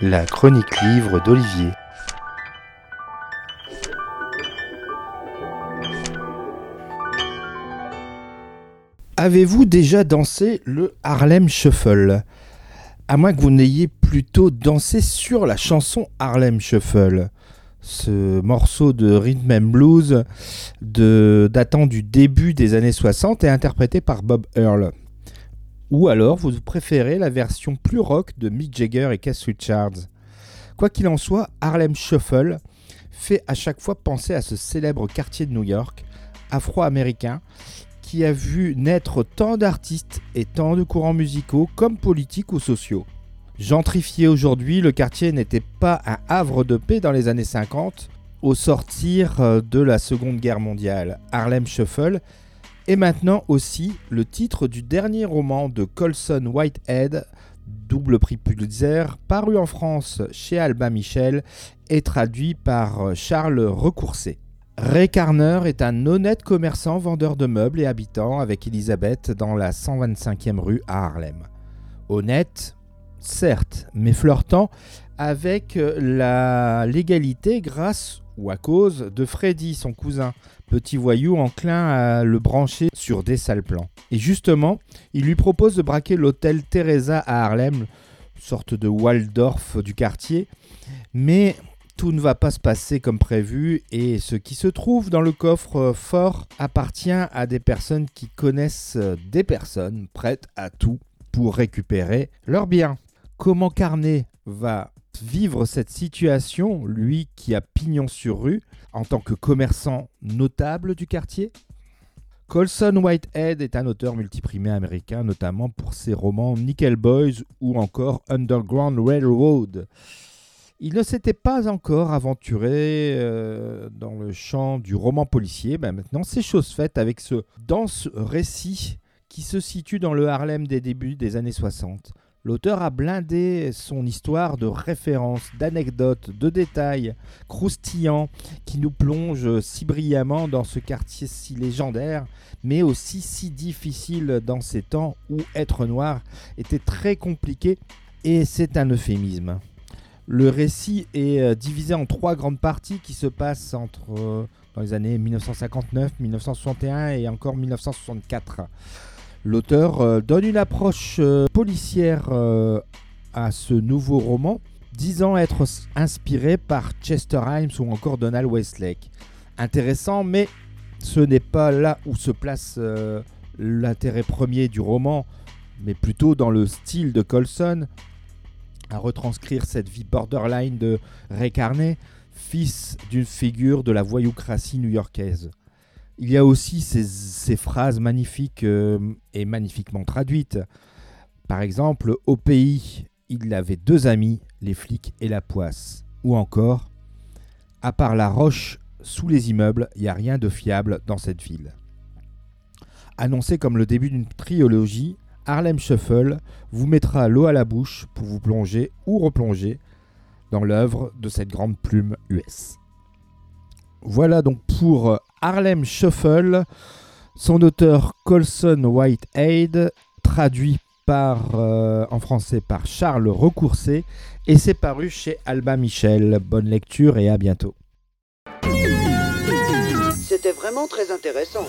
La chronique livre d'Olivier. Avez-vous déjà dansé le Harlem Shuffle? À moins que vous n'ayez plutôt dansé sur la chanson Harlem Shuffle ce morceau de rhythm and blues datant du début des années 60 est interprété par Bob Earl. Ou alors vous préférez la version plus rock de Mick Jagger et Keith Richards. Quoi qu'il en soit, Harlem Shuffle fait à chaque fois penser à ce célèbre quartier de New York, afro-américain, qui a vu naître tant d'artistes et tant de courants musicaux comme politiques ou sociaux. Gentrifié aujourd'hui, le quartier n'était pas un havre de paix dans les années 50 au sortir euh, de la Seconde Guerre mondiale. Harlem Shuffle est maintenant aussi le titre du dernier roman de Colson Whitehead, double prix Pulitzer, paru en France chez Albin Michel et traduit par Charles Recourcé. Ray Carner est un honnête commerçant vendeur de meubles et habitant avec Elisabeth dans la 125e rue à Harlem. Honnête, certes, mais flirtant avec la légalité grâce ou à cause de Freddy, son cousin, petit voyou enclin à le brancher sur des sales plans. Et justement, il lui propose de braquer l'hôtel Teresa à Harlem, sorte de Waldorf du quartier, mais tout ne va pas se passer comme prévu et ce qui se trouve dans le coffre fort appartient à des personnes qui connaissent des personnes prêtes à tout pour récupérer leurs biens. Comment Carnet va vivre cette situation, lui qui a pignon sur rue, en tant que commerçant notable du quartier? Colson Whitehead est un auteur multiprimé américain, notamment pour ses romans Nickel Boys ou encore Underground Railroad. Il ne s'était pas encore aventuré euh, dans le champ du roman policier. Ben maintenant, c'est chose faite avec ce dense récit qui se situe dans le Harlem des débuts des années 60. L'auteur a blindé son histoire de références, d'anecdotes, de détails croustillants qui nous plongent si brillamment dans ce quartier si légendaire, mais aussi si difficile dans ces temps où être noir était très compliqué et c'est un euphémisme. Le récit est euh, divisé en trois grandes parties qui se passent entre euh, dans les années 1959, 1961 et encore 1964. L'auteur euh, donne une approche euh, policière euh, à ce nouveau roman, disant être inspiré par Chester Himes ou encore Donald Westlake. Intéressant, mais ce n'est pas là où se place l'intérêt premier du roman, mais plutôt dans le style de Colson, à retranscrire cette vie borderline de Ray Carney, fils d'une figure de la voyoucratie new-yorkaise. Il y a aussi ces, phrases magnifiques euh, et magnifiquement traduites. Par exemple, au pays, il avait deux amis, les flics et la poisse. Ou encore, à part la roche sous les immeubles, il n'y a rien de fiable dans cette ville. Annoncé comme le début d'une trilogie, Harlem Shuffle vous mettra l'eau à la bouche pour vous plonger ou replonger dans l'œuvre de cette grande plume US. Voilà donc pour Harlem Shuffle, son auteur Colson Whitehead, traduit par, euh, en français par Charles Recourcé, et c'est paru chez Alba Michel. Bonne lecture et à bientôt. C'était vraiment très intéressant.